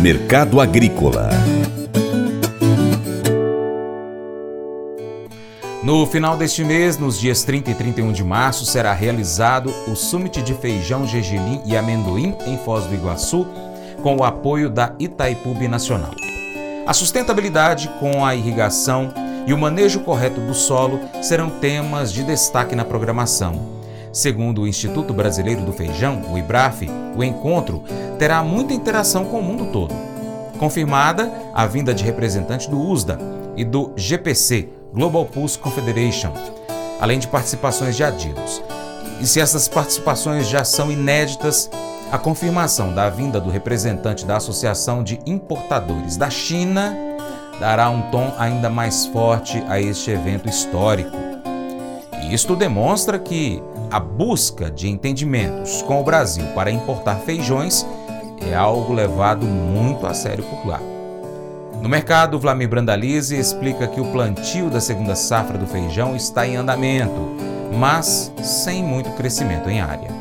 Mercado Agrícola No final deste mês, nos dias 30 e 31 de março, será realizado o Summit de Feijão, Gergelim e Amendoim em Foz do Iguaçu, com o apoio da Itaipu Nacional. A sustentabilidade com a irrigação e o manejo correto do solo serão temas de destaque na programação. Segundo o Instituto Brasileiro do Feijão, o IBRAF, o encontro terá muita interação com o mundo todo. Confirmada a vinda de representantes do USDA e do GPC, Global Pulse Confederation, além de participações de adidos. E se essas participações já são inéditas, a confirmação da vinda do representante da Associação de Importadores da China dará um tom ainda mais forte a este evento histórico. E isto demonstra que a busca de entendimentos com o Brasil para importar feijões é algo levado muito a sério por lá. No mercado, Vlamir Brandalize explica que o plantio da segunda safra do feijão está em andamento, mas sem muito crescimento em área.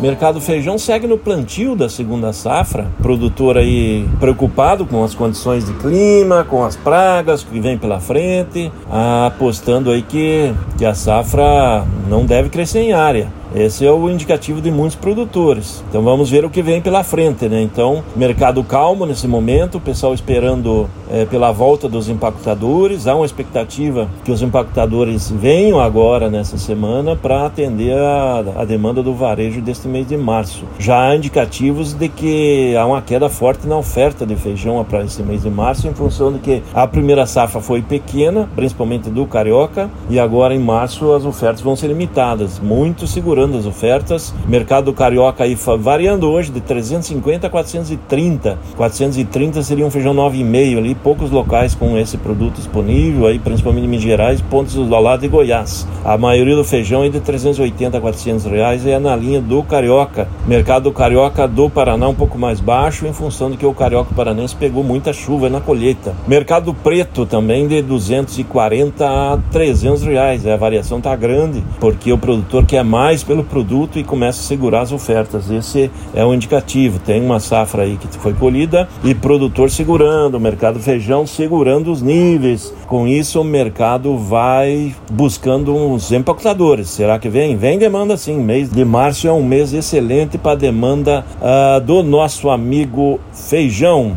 Mercado feijão segue no plantio da segunda safra. Produtor aí preocupado com as condições de clima, com as pragas que vem pela frente, apostando aí que, que a safra não deve crescer em área. Esse é o indicativo de muitos produtores. Então vamos ver o que vem pela frente, né? Então, mercado calmo nesse momento, o pessoal esperando é, pela volta dos empacotadores. Há uma expectativa que os empacotadores venham agora nessa semana para atender a, a, demanda do varejo deste mês de março. Já há indicativos de que há uma queda forte na oferta de feijão para esse mês de março, em função de que a primeira safra foi pequena, principalmente do carioca, e agora em março as ofertas vão ser limitadas. Muito segurando segurando as ofertas. Mercado carioca aí variando hoje de 350 a 430. 430 seria um feijão 9,5 ali, poucos locais com esse produto disponível aí, principalmente em Minas Gerais, pontos do lado de Goiás. A maioria do feijão é de 380 a 400 reais é na linha do carioca. Mercado carioca do Paraná um pouco mais baixo em função de que o carioca paranense pegou muita chuva na colheita. Mercado preto também de 240 a 300 reais. A variação tá grande porque o produtor quer mais pelo produto e começa a segurar as ofertas. Esse é um indicativo. Tem uma safra aí que foi colhida e produtor segurando, o mercado feijão segurando os níveis. Com isso, o mercado vai buscando uns empacotadores. Será que vem? Vem demanda sim. Mês de março é um mês excelente para demanda uh, do nosso amigo feijão.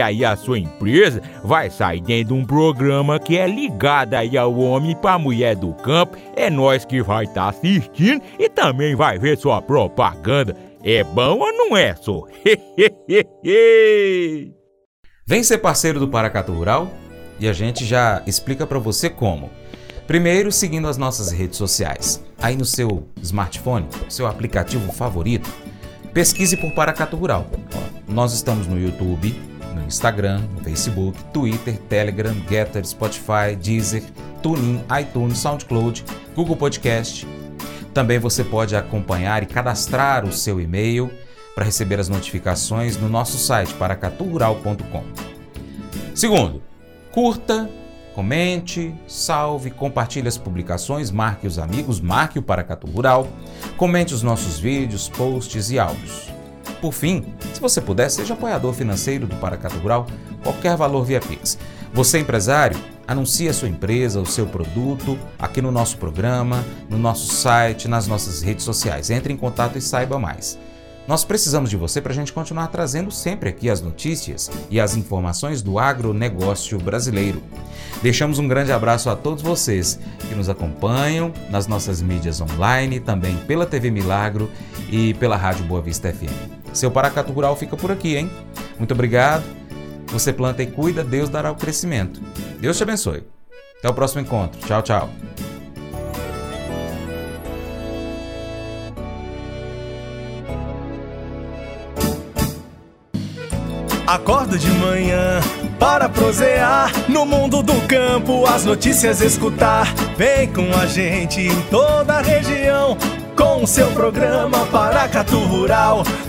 aí a sua empresa vai sair dentro de um programa que é ligado aí ao homem para mulher do campo. É nós que vai estar tá assistindo e também vai ver sua propaganda. É bom ou não é, só? Vem ser parceiro do Paracatu Rural e a gente já explica para você como. Primeiro, seguindo as nossas redes sociais. Aí no seu smartphone, seu aplicativo favorito, pesquise por Paracatu Rural. Nós estamos no YouTube, no Instagram, no Facebook, Twitter, Telegram, Getter, Spotify, Deezer, TuneIn, iTunes, SoundCloud, Google Podcast. Também você pode acompanhar e cadastrar o seu e-mail para receber as notificações no nosso site paracaturural.com. Segundo, curta, comente, salve, compartilhe as publicações, marque os amigos, marque o Paracatu Rural, comente os nossos vídeos, posts e áudios. Por fim, se você puder, seja apoiador financeiro do Paracatu Rural, qualquer valor via Pix. Você, empresário, anuncie a sua empresa, o seu produto aqui no nosso programa, no nosso site, nas nossas redes sociais. Entre em contato e saiba mais. Nós precisamos de você para a gente continuar trazendo sempre aqui as notícias e as informações do agronegócio brasileiro. Deixamos um grande abraço a todos vocês que nos acompanham nas nossas mídias online, também pela TV Milagro e pela Rádio Boa Vista FM. Seu Paracatu Rural fica por aqui, hein? Muito obrigado. Você planta e cuida, Deus dará o crescimento. Deus te abençoe. Até o próximo encontro. Tchau, tchau. Acordo de manhã para prosear no mundo do campo, as notícias escutar. Vem com a gente em toda a região com o seu programa Paracatu Rural.